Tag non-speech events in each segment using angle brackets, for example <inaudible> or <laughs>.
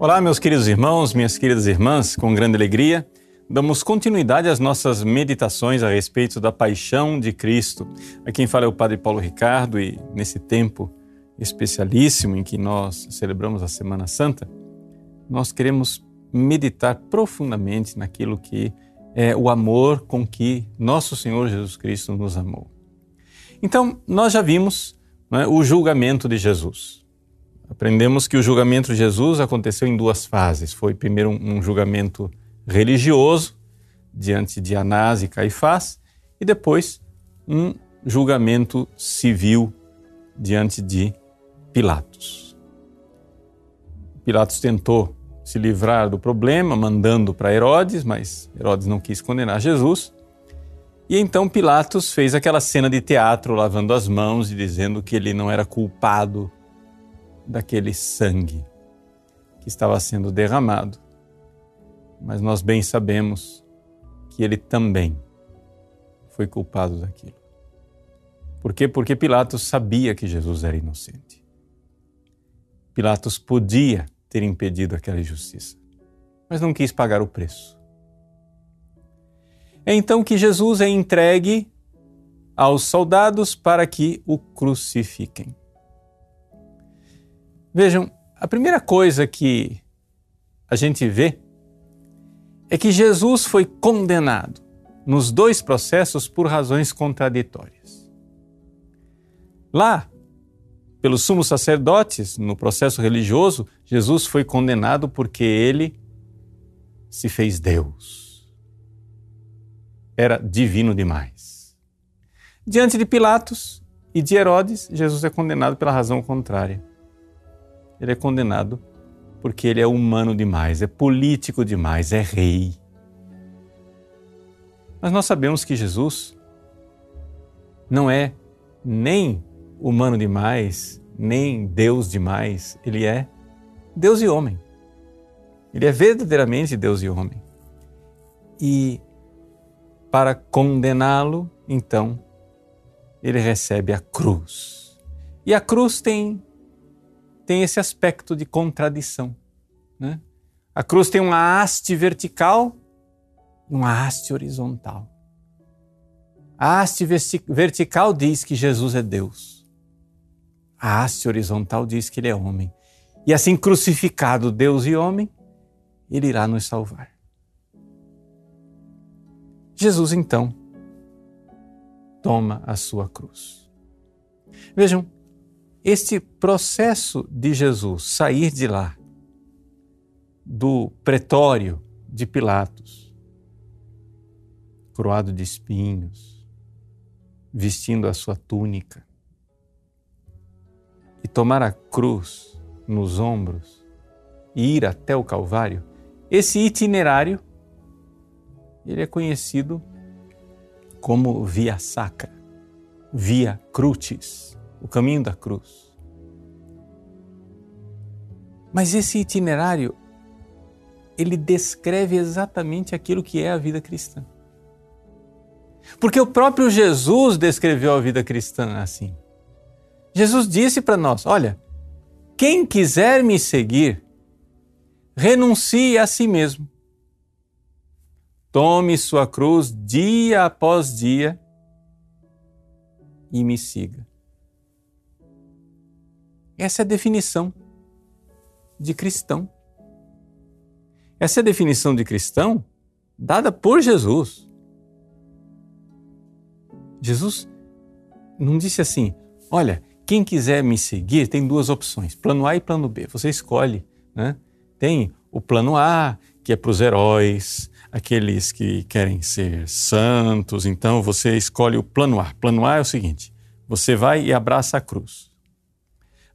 Olá, meus queridos irmãos, minhas queridas irmãs, com grande alegria, damos continuidade às nossas meditações a respeito da paixão de Cristo. A quem fala é o Padre Paulo Ricardo e nesse tempo especialíssimo em que nós celebramos a Semana Santa, nós queremos meditar profundamente naquilo que é o amor com que nosso Senhor Jesus Cristo nos amou. Então, nós já vimos né, o julgamento de Jesus. Aprendemos que o julgamento de Jesus aconteceu em duas fases. Foi primeiro um julgamento religioso diante de Anás e Caifás e depois um julgamento civil diante de Pilatos. Pilatos tentou se livrar do problema mandando para Herodes, mas Herodes não quis condenar Jesus. E então Pilatos fez aquela cena de teatro lavando as mãos e dizendo que ele não era culpado daquele sangue que estava sendo derramado. Mas nós bem sabemos que ele também foi culpado daquilo. Por quê? Porque Pilatos sabia que Jesus era inocente. Pilatos podia ter impedido aquela injustiça, mas não quis pagar o preço. É então que Jesus é entregue aos soldados para que o crucifiquem. Vejam, a primeira coisa que a gente vê é que Jesus foi condenado nos dois processos por razões contraditórias. Lá, pelos sumos sacerdotes, no processo religioso, Jesus foi condenado porque ele se fez Deus. Era divino demais. Diante de Pilatos e de Herodes, Jesus é condenado pela razão contrária ele é condenado porque ele é humano demais, é político demais, é rei. Mas nós sabemos que Jesus não é nem humano demais, nem Deus demais, ele é Deus e homem. Ele é verdadeiramente Deus e homem. E para condená-lo, então, ele recebe a cruz. E a cruz tem tem esse aspecto de contradição. Né? A cruz tem uma haste vertical e uma haste horizontal. A haste vertical diz que Jesus é Deus. A haste horizontal diz que ele é homem. E assim, crucificado Deus e homem, ele irá nos salvar. Jesus, então, toma a sua cruz. Vejam, este processo de Jesus sair de lá, do pretório de Pilatos, coroado de espinhos, vestindo a sua túnica, e tomar a cruz nos ombros e ir até o Calvário, esse itinerário ele é conhecido como via sacra, via crucis o caminho da cruz. Mas esse itinerário, ele descreve exatamente aquilo que é a vida cristã. Porque o próprio Jesus descreveu a vida cristã assim. Jesus disse para nós: Olha, quem quiser me seguir, renuncie a si mesmo. Tome sua cruz dia após dia e me siga. Essa é a definição de cristão. Essa é a definição de cristão dada por Jesus. Jesus não disse assim: olha, quem quiser me seguir tem duas opções, plano A e plano B. Você escolhe. Né? Tem o plano A, que é para os heróis, aqueles que querem ser santos. Então você escolhe o plano A. Plano A é o seguinte: você vai e abraça a cruz.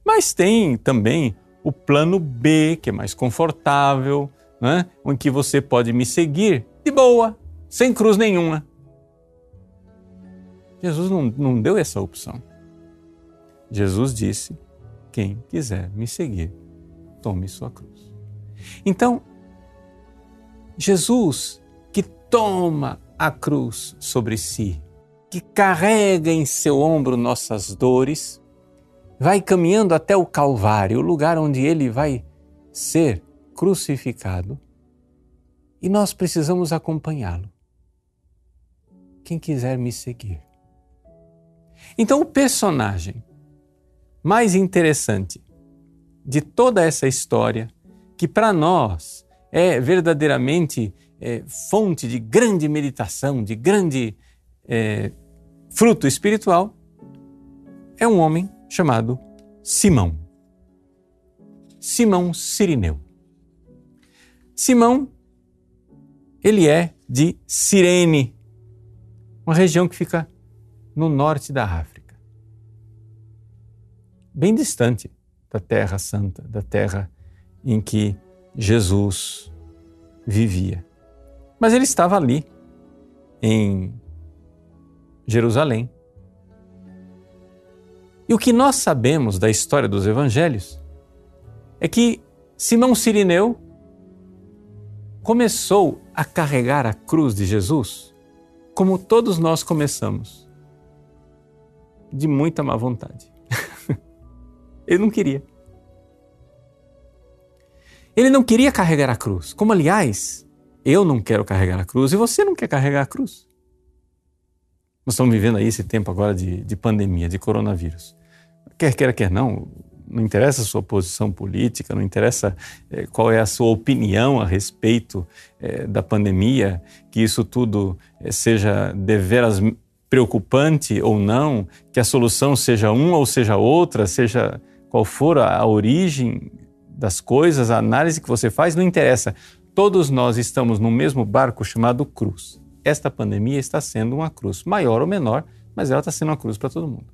Mas tem também o plano B, que é mais confortável, né? em que você pode me seguir de boa, sem cruz nenhuma. Jesus não, não deu essa opção. Jesus disse: quem quiser me seguir, tome sua cruz. Então, Jesus que toma a cruz sobre si, que carrega em seu ombro nossas dores, vai caminhando até o Calvário, o lugar onde ele vai ser crucificado e nós precisamos acompanhá-lo. Quem quiser me seguir. Então, o personagem mais interessante de toda essa história, que para nós é verdadeiramente é, fonte de grande meditação, de grande é, fruto espiritual, é um homem chamado Simão. Simão Sirineu. Simão, ele é de Cirene, uma região que fica no norte da África, bem distante da Terra Santa, da terra em que Jesus vivia. Mas ele estava ali, em Jerusalém. E o que nós sabemos da história dos evangelhos é que Simão Sirineu começou a carregar a cruz de Jesus como todos nós começamos, de muita má vontade. <laughs> Ele não queria. Ele não queria carregar a cruz, como aliás, eu não quero carregar a cruz e você não quer carregar a cruz. Nós estamos vivendo aí esse tempo agora de, de pandemia, de coronavírus. Quer queira, quer não, não interessa a sua posição política, não interessa é, qual é a sua opinião a respeito é, da pandemia, que isso tudo é, seja deveras preocupante ou não, que a solução seja uma ou seja outra, seja qual for a, a origem das coisas, a análise que você faz, não interessa. Todos nós estamos no mesmo barco chamado cruz. Esta pandemia está sendo uma cruz, maior ou menor, mas ela está sendo uma cruz para todo mundo.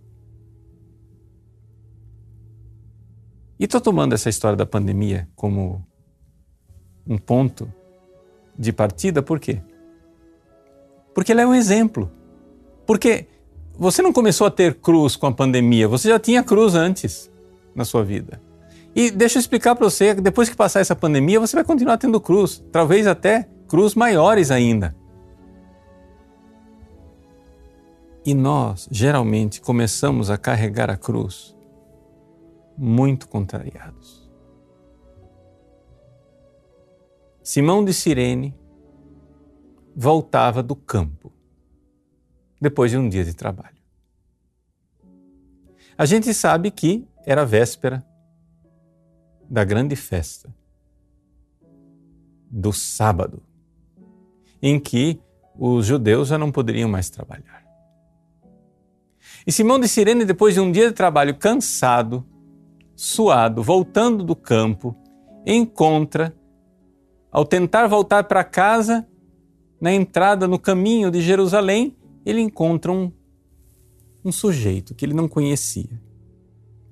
E estou tomando essa história da pandemia como um ponto de partida, por quê? Porque ela é um exemplo. Porque você não começou a ter cruz com a pandemia, você já tinha cruz antes na sua vida. E deixa eu explicar para você, depois que passar essa pandemia, você vai continuar tendo cruz, talvez até cruz maiores ainda. E nós, geralmente, começamos a carregar a cruz muito contrariados. Simão de Cirene voltava do campo depois de um dia de trabalho. A gente sabe que era véspera da grande festa do sábado, em que os judeus já não poderiam mais trabalhar. E Simão de Cirene, depois de um dia de trabalho cansado, suado, voltando do campo, encontra, ao tentar voltar para casa, na entrada, no caminho de Jerusalém, ele encontra um, um sujeito que ele não conhecia.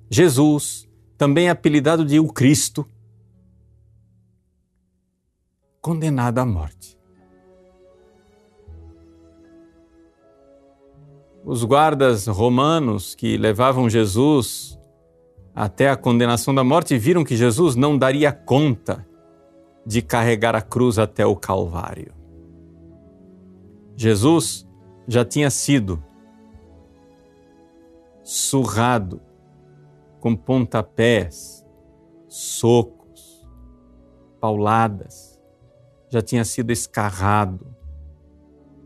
Jesus, também apelidado de o Cristo, condenado à morte. Os guardas romanos que levavam Jesus até a condenação da morte, viram que Jesus não daria conta de carregar a cruz até o Calvário. Jesus já tinha sido surrado com pontapés, socos, pauladas, já tinha sido escarrado,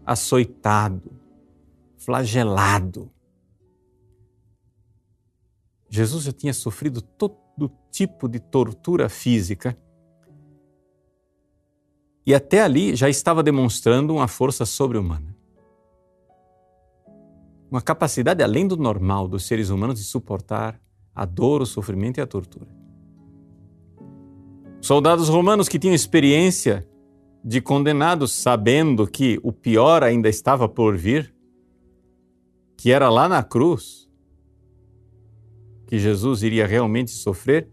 açoitado, flagelado Jesus já tinha sofrido todo tipo de tortura física e até ali já estava demonstrando uma força sobre-humana. Uma capacidade além do normal dos seres humanos de suportar a dor, o sofrimento e a tortura. Soldados romanos que tinham experiência de condenados, sabendo que o pior ainda estava por vir, que era lá na cruz, que Jesus iria realmente sofrer,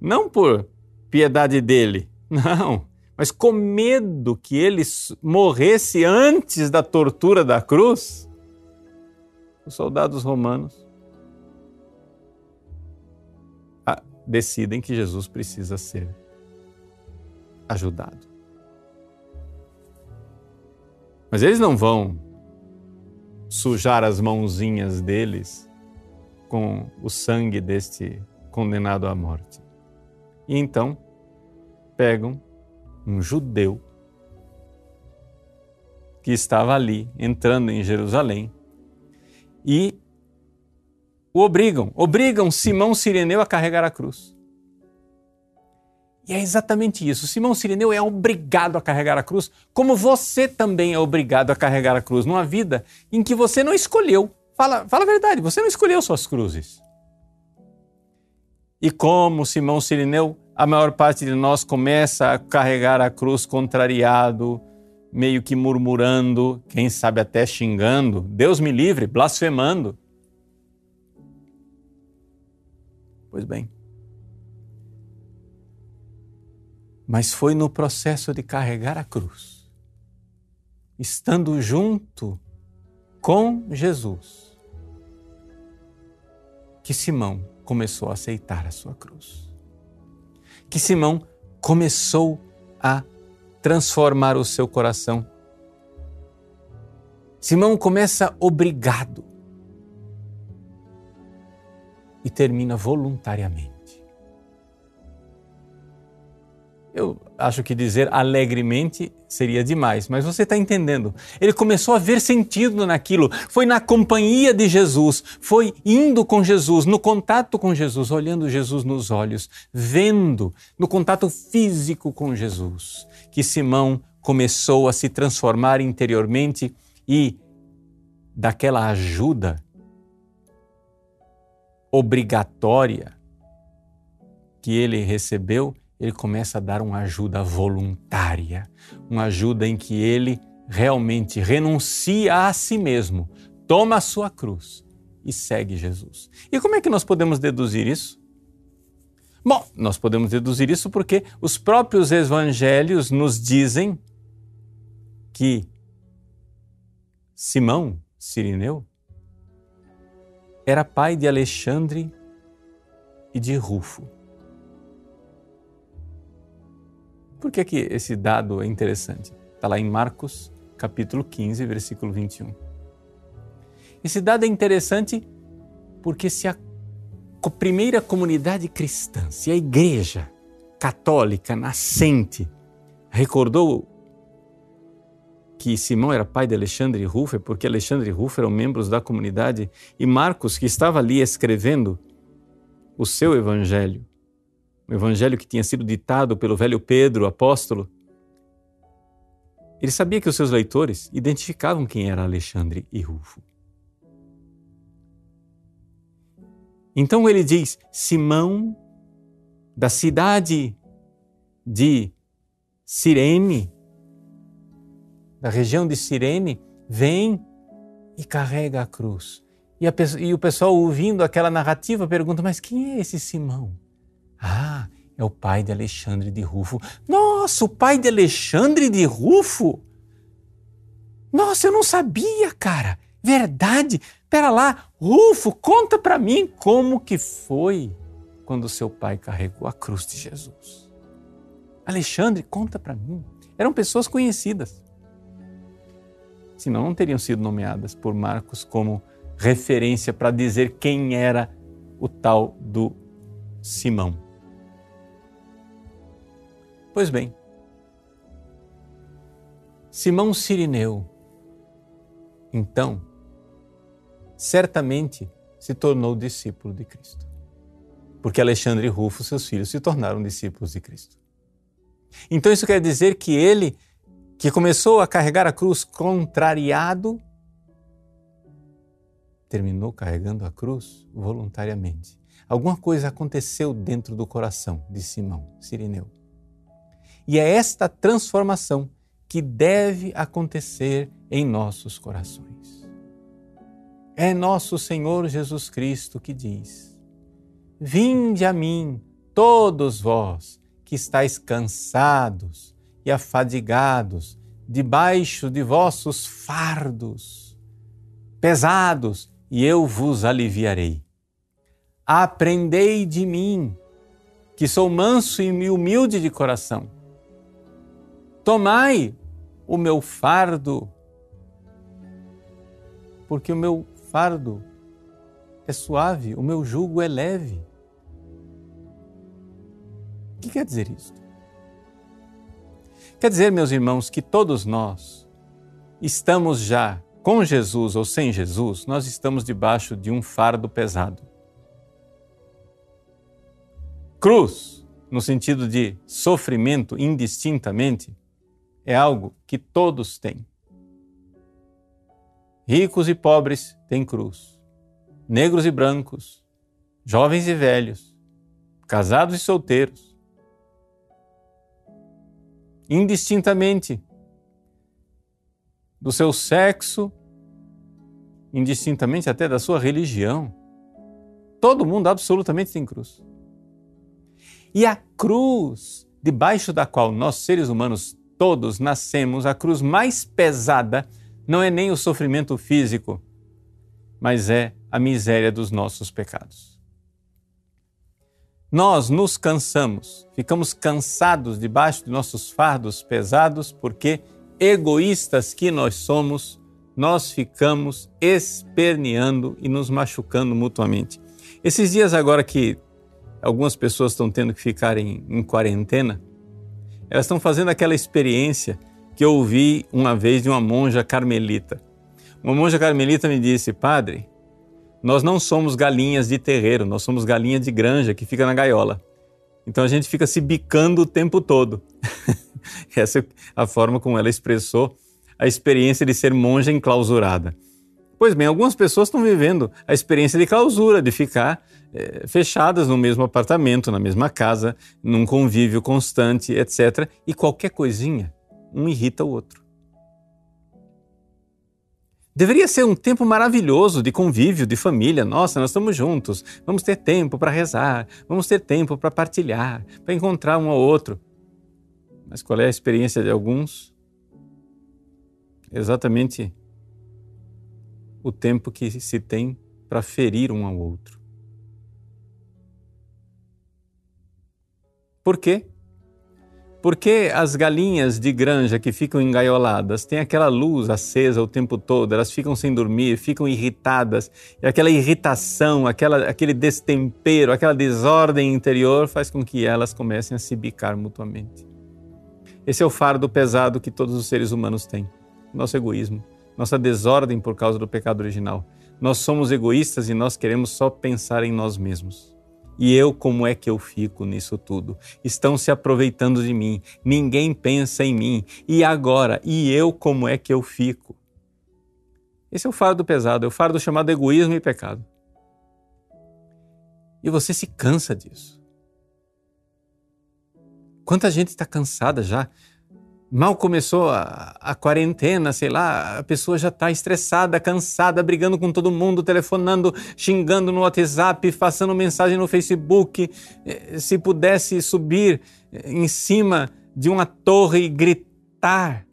não por piedade dele, <laughs> não, mas com medo que ele morresse antes da tortura da cruz, os soldados romanos ah, decidem que Jesus precisa ser ajudado. Mas eles não vão sujar as mãozinhas deles com o sangue deste condenado à morte. E então, pegam um judeu que estava ali, entrando em Jerusalém, e o obrigam, obrigam Simão Sireneu a carregar a cruz. E é exatamente isso. Simão Sireneu é obrigado a carregar a cruz, como você também é obrigado a carregar a cruz numa vida em que você não escolheu. Fala, fala a verdade, você não escolheu suas cruzes. E como Simão Sirineu, a maior parte de nós começa a carregar a cruz contrariado, meio que murmurando, quem sabe até xingando, Deus me livre, blasfemando. Pois bem. Mas foi no processo de carregar a cruz, estando junto com Jesus, que Simão começou a aceitar a sua cruz. Que Simão começou a transformar o seu coração. Simão começa obrigado e termina voluntariamente. Eu acho que dizer alegremente seria demais, mas você está entendendo. Ele começou a ver sentido naquilo. Foi na companhia de Jesus, foi indo com Jesus, no contato com Jesus, olhando Jesus nos olhos, vendo, no contato físico com Jesus, que Simão começou a se transformar interiormente e daquela ajuda obrigatória que ele recebeu, ele começa a dar uma ajuda voluntária, uma ajuda em que ele realmente renuncia a si mesmo, toma a sua cruz e segue Jesus. E como é que nós podemos deduzir isso? Bom, nós podemos deduzir isso porque os próprios evangelhos nos dizem que Simão, Sirineu, era pai de Alexandre e de Rufo. Por que, que esse dado é interessante? Está lá em Marcos, capítulo 15, versículo 21. Esse dado é interessante porque se a primeira comunidade cristã, se a igreja católica nascente recordou que Simão era pai de Alexandre e é porque Alexandre e eram membros da comunidade, e Marcos, que estava ali escrevendo o seu evangelho, o evangelho que tinha sido ditado pelo velho Pedro, apóstolo, ele sabia que os seus leitores identificavam quem era Alexandre e Rufo. Então ele diz: Simão, da cidade de Cirene, da região de Cirene, vem e carrega a cruz. E, a, e o pessoal, ouvindo aquela narrativa, pergunta: Mas quem é esse Simão? Ah, é o pai de Alexandre de Rufo. Nossa, o pai de Alexandre de Rufo? Nossa, eu não sabia, cara. Verdade. Pera lá, Rufo, conta para mim como que foi quando seu pai carregou a cruz de Jesus. Alexandre, conta para mim. Eram pessoas conhecidas. Senão não teriam sido nomeadas por Marcos como referência para dizer quem era o tal do Simão. Pois bem, Simão Sirineu, então, certamente se tornou discípulo de Cristo. Porque Alexandre e Rufo, seus filhos, se tornaram discípulos de Cristo. Então isso quer dizer que ele, que começou a carregar a cruz contrariado, terminou carregando a cruz voluntariamente. Alguma coisa aconteceu dentro do coração de Simão Sirineu. E é esta transformação que deve acontecer em nossos corações. É nosso Senhor Jesus Cristo que diz: Vinde a mim, todos vós que estáis cansados e afadigados, debaixo de vossos fardos pesados, e eu vos aliviarei. Aprendei de mim, que sou manso e humilde de coração Tomai o meu fardo, porque o meu fardo é suave, o meu jugo é leve. O que quer dizer isso? Quer dizer, meus irmãos, que todos nós estamos já com Jesus ou sem Jesus, nós estamos debaixo de um fardo pesado. Cruz, no sentido de sofrimento indistintamente, é algo que todos têm. Ricos e pobres têm cruz. Negros e brancos, jovens e velhos, casados e solteiros. Indistintamente do seu sexo, indistintamente até da sua religião. Todo mundo absolutamente tem cruz. E a cruz, debaixo da qual nós, seres humanos, todos nascemos, a cruz mais pesada não é nem o sofrimento físico, mas é a miséria dos nossos pecados. Nós nos cansamos, ficamos cansados debaixo de nossos fardos pesados, porque, egoístas que nós somos, nós ficamos esperneando e nos machucando mutuamente. Esses dias agora que algumas pessoas estão tendo que ficar em, em quarentena, elas estão fazendo aquela experiência que eu ouvi uma vez de uma monja carmelita. Uma monja carmelita me disse, padre, nós não somos galinhas de terreiro, nós somos galinha de granja que fica na gaiola. Então a gente fica se bicando o tempo todo. <laughs> Essa é a forma como ela expressou a experiência de ser monja enclausurada. Pois bem, algumas pessoas estão vivendo a experiência de clausura, de ficar é, fechadas no mesmo apartamento, na mesma casa, num convívio constante, etc. E qualquer coisinha, um irrita o outro. Deveria ser um tempo maravilhoso de convívio, de família. Nossa, nós estamos juntos, vamos ter tempo para rezar, vamos ter tempo para partilhar, para encontrar um ao outro. Mas qual é a experiência de alguns? Exatamente o tempo que se tem para ferir um ao outro. Por quê? Porque as galinhas de granja que ficam engaioladas têm aquela luz acesa o tempo todo, elas ficam sem dormir, ficam irritadas, e aquela irritação, aquela, aquele destempero, aquela desordem interior faz com que elas comecem a se bicar mutuamente. Esse é o fardo pesado que todos os seres humanos têm, nosso egoísmo nossa desordem por causa do pecado original. Nós somos egoístas e nós queremos só pensar em nós mesmos. E eu, como é que eu fico nisso tudo? Estão se aproveitando de mim, ninguém pensa em mim. E agora? E eu, como é que eu fico? Esse é o fardo pesado, é o fardo chamado egoísmo e pecado. E você se cansa disso. Quanta gente está cansada já Mal começou a, a, quarentena, sei lá, a pessoa já está estressada, cansada, brigando com todo mundo, telefonando, xingando no WhatsApp, passando mensagem no Facebook. Eh, se pudesse subir eh, em cima de uma torre e gritar,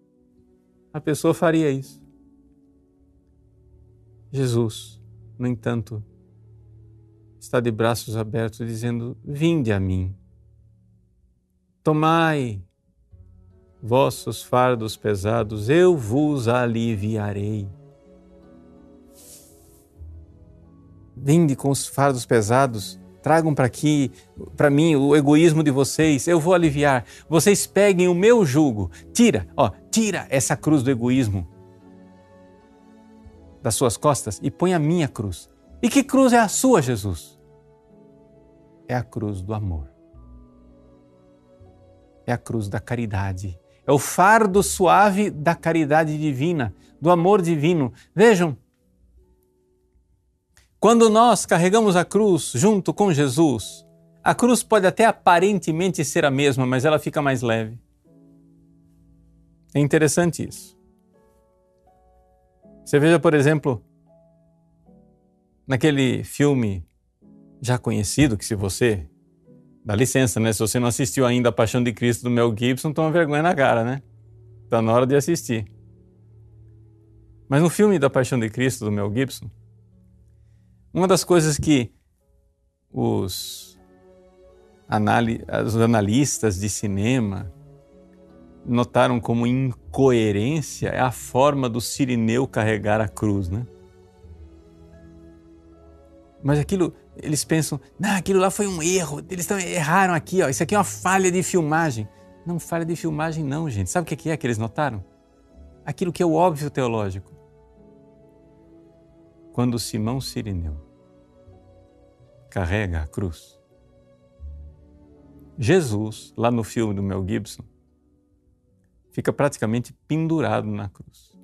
a pessoa faria isso. Jesus, no entanto, está de braços abertos, dizendo: Vinde a mim, tomai vossos fardos pesados, eu vos aliviarei. Vinde com os fardos pesados, tragam para aqui, para mim, o egoísmo de vocês, eu vou aliviar. Vocês peguem o meu jugo, tira, ó, tira essa cruz do egoísmo das suas costas e põe a minha cruz. E que cruz é a sua, Jesus? É a cruz do amor. É a cruz da caridade é o fardo suave da caridade divina, do amor divino. Vejam, quando nós carregamos a cruz junto com Jesus, a cruz pode até aparentemente ser a mesma, mas ela fica mais leve. É interessante isso. Você veja, por exemplo, naquele filme já conhecido, que se você Dá licença, né? Se você não assistiu ainda A Paixão de Cristo do Mel Gibson, toma vergonha na cara, né? Tá na hora de assistir. Mas no filme da Paixão de Cristo do Mel Gibson, uma das coisas que os, os analistas de cinema notaram como incoerência é a forma do Sirineu carregar a cruz, né? Mas aquilo eles pensam, não, aquilo lá foi um erro, eles erraram aqui, ó, isso aqui é uma falha de filmagem. Não falha de filmagem, não, gente. Sabe o que é que eles notaram? Aquilo que é o óbvio teológico. Quando Simão Sirineu carrega a cruz, Jesus, lá no filme do Mel Gibson, fica praticamente pendurado na cruz.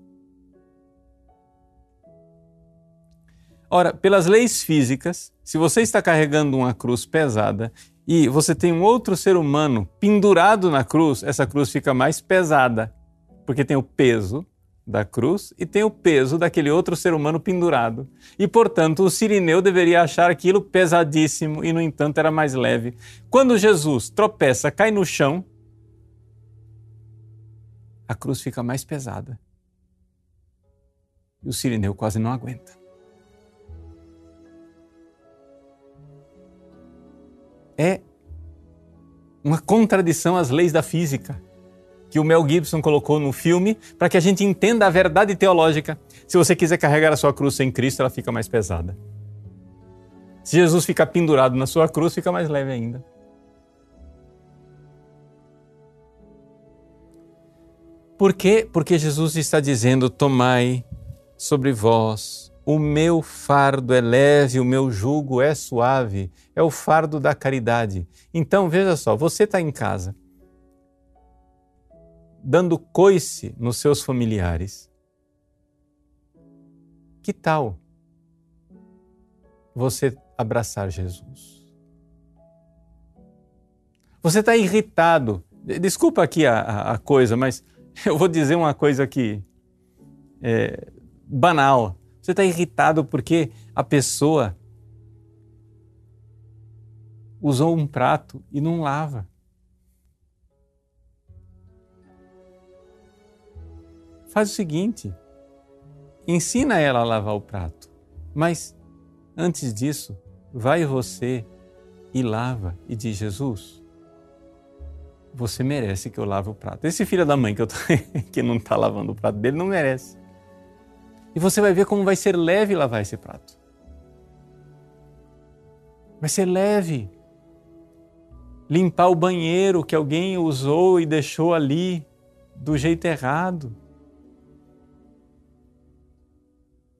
Ora, pelas leis físicas, se você está carregando uma cruz pesada e você tem um outro ser humano pendurado na cruz, essa cruz fica mais pesada, porque tem o peso da cruz e tem o peso daquele outro ser humano pendurado. E, portanto, o sirineu deveria achar aquilo pesadíssimo e, no entanto, era mais leve. Quando Jesus tropeça, cai no chão, a cruz fica mais pesada. E o sirineu quase não aguenta. É uma contradição às leis da física que o Mel Gibson colocou no filme para que a gente entenda a verdade teológica. Se você quiser carregar a sua cruz sem Cristo, ela fica mais pesada. Se Jesus ficar pendurado na sua cruz, fica mais leve ainda. Por quê? Porque Jesus está dizendo: Tomai sobre vós, o meu fardo é leve, o meu jugo é suave, é o fardo da caridade. Então, veja só, você está em casa, dando coice nos seus familiares. Que tal você abraçar Jesus? Você está irritado. Desculpa aqui a, a, coisa, mas <laughs> eu vou dizer uma coisa aqui é, banal. Você está irritado porque a pessoa usou um prato e não lava. Faz o seguinte: ensina ela a lavar o prato, mas antes disso, vai você e lava e diz: Jesus, você merece que eu lave o prato. Esse filho da mãe que, eu tô, <laughs> que não está lavando o prato dele não merece. E você vai ver como vai ser leve lavar esse prato. Vai ser leve. Limpar o banheiro que alguém usou e deixou ali do jeito errado.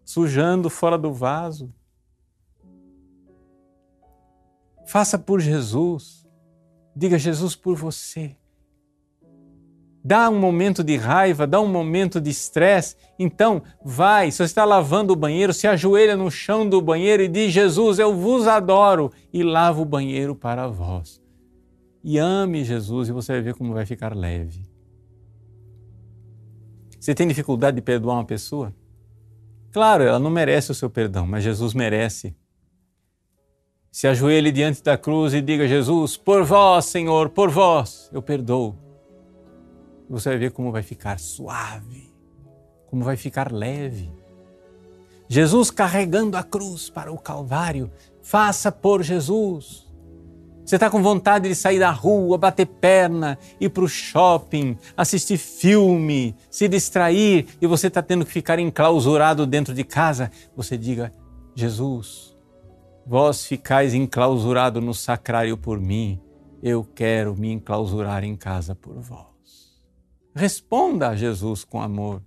Sujando fora do vaso. Faça por Jesus. Diga Jesus por você. Dá um momento de raiva, dá um momento de estresse. Então, vai, se você está lavando o banheiro, se ajoelha no chão do banheiro e diz: Jesus, eu vos adoro, e lava o banheiro para vós. E ame Jesus e você vai ver como vai ficar leve. Você tem dificuldade de perdoar uma pessoa? Claro, ela não merece o seu perdão, mas Jesus merece se ajoelhe diante da cruz e diga: Jesus, por vós, Senhor, por vós, eu perdoo. Você vai ver como vai ficar suave, como vai ficar leve. Jesus carregando a cruz para o Calvário, faça por Jesus. Você está com vontade de sair da rua, bater perna, ir para o shopping, assistir filme, se distrair e você está tendo que ficar enclausurado dentro de casa. Você diga: Jesus, Vós ficais enclausurado no sacrário por mim, eu quero me enclausurar em casa por vós. Responda a Jesus com amor.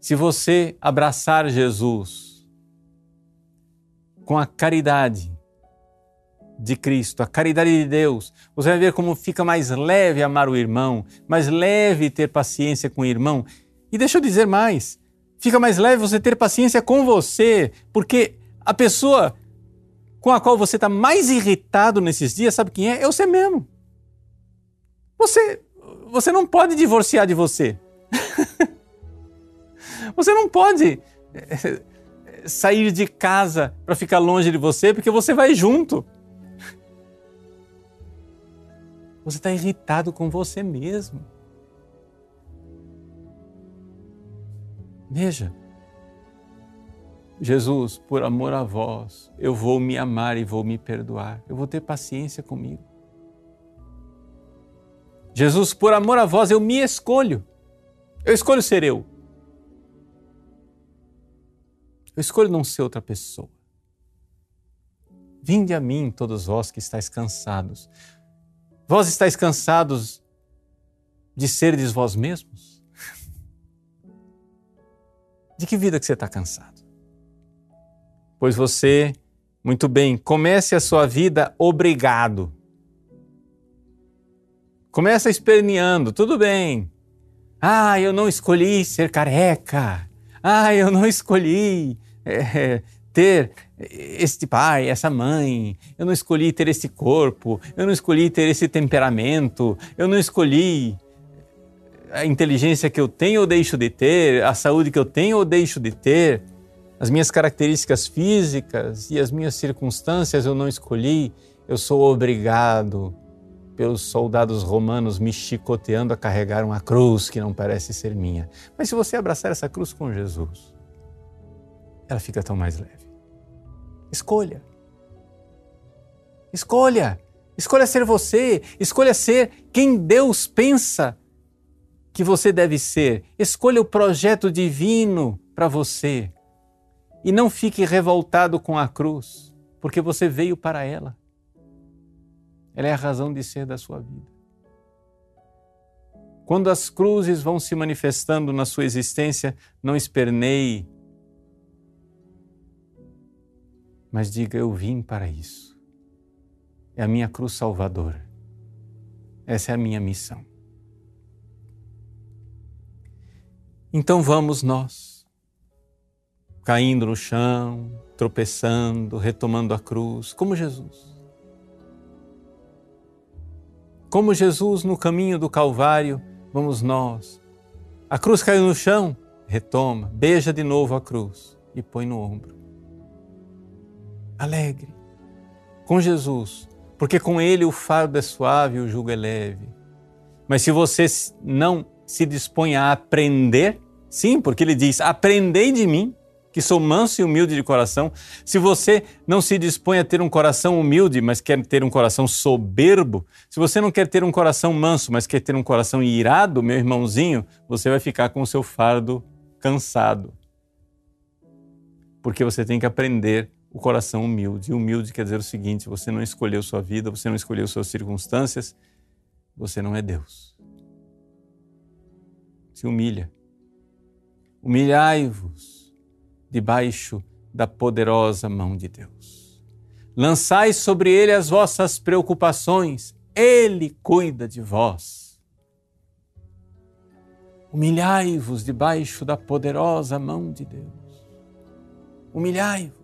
Se você abraçar Jesus com a caridade de Cristo, a caridade de Deus, você vai ver como fica mais leve amar o irmão, mais leve ter paciência com o irmão. E deixa eu dizer mais: Fica mais leve você ter paciência com você, porque a pessoa com a qual você está mais irritado nesses dias, sabe quem é? É você mesmo. Você, você não pode divorciar de você. <laughs> você não pode eh, sair de casa para ficar longe de você, porque você vai junto. Você está irritado com você mesmo. Veja, Jesus, por amor a vós, eu vou me amar e vou me perdoar. Eu vou ter paciência comigo. Jesus, por amor a vós, eu me escolho. Eu escolho ser eu. Eu escolho não ser outra pessoa. Vinde a mim, todos vós que estáis cansados. Vós estáis cansados de serdes vós mesmos? <laughs> De que vida que você está cansado? Pois você, muito bem, comece a sua vida obrigado. Começa esperneando, tudo bem. Ah, eu não escolhi ser careca. Ah, eu não escolhi é, ter este pai, essa mãe. Eu não escolhi ter esse corpo. Eu não escolhi ter esse temperamento. Eu não escolhi a inteligência que eu tenho ou deixo de ter, a saúde que eu tenho ou deixo de ter, as minhas características físicas e as minhas circunstâncias eu não escolhi, eu sou obrigado pelos soldados romanos me chicoteando a carregar uma cruz que não parece ser minha. Mas se você abraçar essa cruz com Jesus, ela fica tão mais leve. Escolha. Escolha. Escolha ser você. Escolha ser quem Deus pensa que você deve ser. Escolha o projeto divino para você. E não fique revoltado com a cruz, porque você veio para ela. Ela é a razão de ser da sua vida. Quando as cruzes vão se manifestando na sua existência, não esperneie, mas diga: Eu vim para isso. É a minha cruz salvadora. Essa é a minha missão. Então vamos nós, caindo no chão, tropeçando, retomando a cruz, como Jesus. Como Jesus no caminho do Calvário, vamos nós. A cruz caiu no chão, retoma, beija de novo a cruz e põe no ombro. Alegre, com Jesus, porque com Ele o fardo é suave e o jugo é leve. Mas se você não se dispõe a aprender, Sim, porque ele diz: Aprendei de mim, que sou manso e humilde de coração. Se você não se dispõe a ter um coração humilde, mas quer ter um coração soberbo, se você não quer ter um coração manso, mas quer ter um coração irado, meu irmãozinho, você vai ficar com o seu fardo cansado. Porque você tem que aprender o coração humilde. Humilde quer dizer o seguinte: você não escolheu sua vida, você não escolheu suas circunstâncias, você não é Deus. Se humilha Humilhai-vos debaixo da poderosa mão de Deus. Lançai sobre ele as vossas preocupações, ele cuida de vós. Humilhai-vos debaixo da poderosa mão de Deus. Humilhai-vos.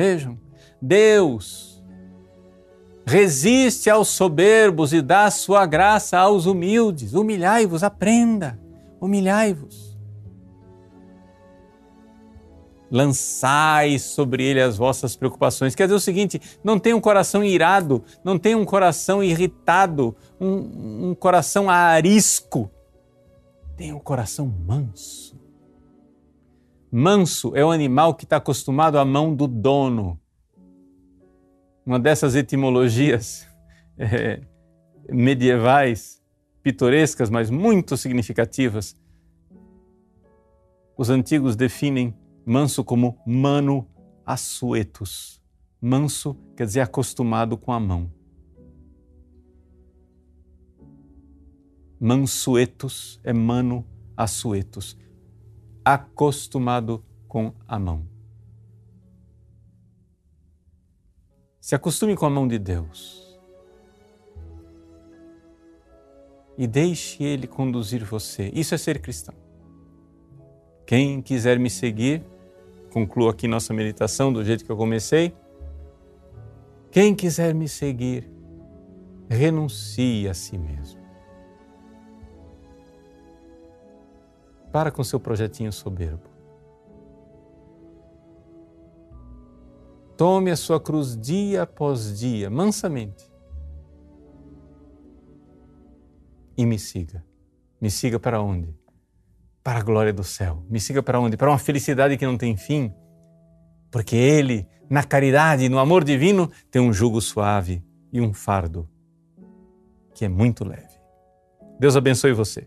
Vejam, Deus resiste aos soberbos e dá sua graça aos humildes. Humilhai-vos, aprenda. Humilhai-vos. lançai sobre ele as vossas preocupações. Quer dizer o seguinte: não tenha um coração irado, não tenha um coração irritado, um, um coração arisco. Tenha um coração manso. Manso é o animal que está acostumado à mão do dono. Uma dessas etimologias é, <laughs> medievais, pitorescas, mas muito significativas. Os antigos definem manso como mano assuetus. Manso quer dizer acostumado com a mão. Mansuetus é mano assuetus, acostumado com a mão. Se acostume com a mão de Deus e deixe Ele conduzir você. Isso é ser cristão. Quem quiser me seguir, concluo aqui nossa meditação do jeito que eu comecei. Quem quiser me seguir, renuncie a si mesmo. Para com seu projetinho soberbo. Tome a sua cruz dia após dia, mansamente. E me siga. Me siga para onde? para a glória do céu. Me siga para onde? Para uma felicidade que não tem fim. Porque Ele, na caridade e no amor divino, tem um jugo suave e um fardo que é muito leve. Deus abençoe você.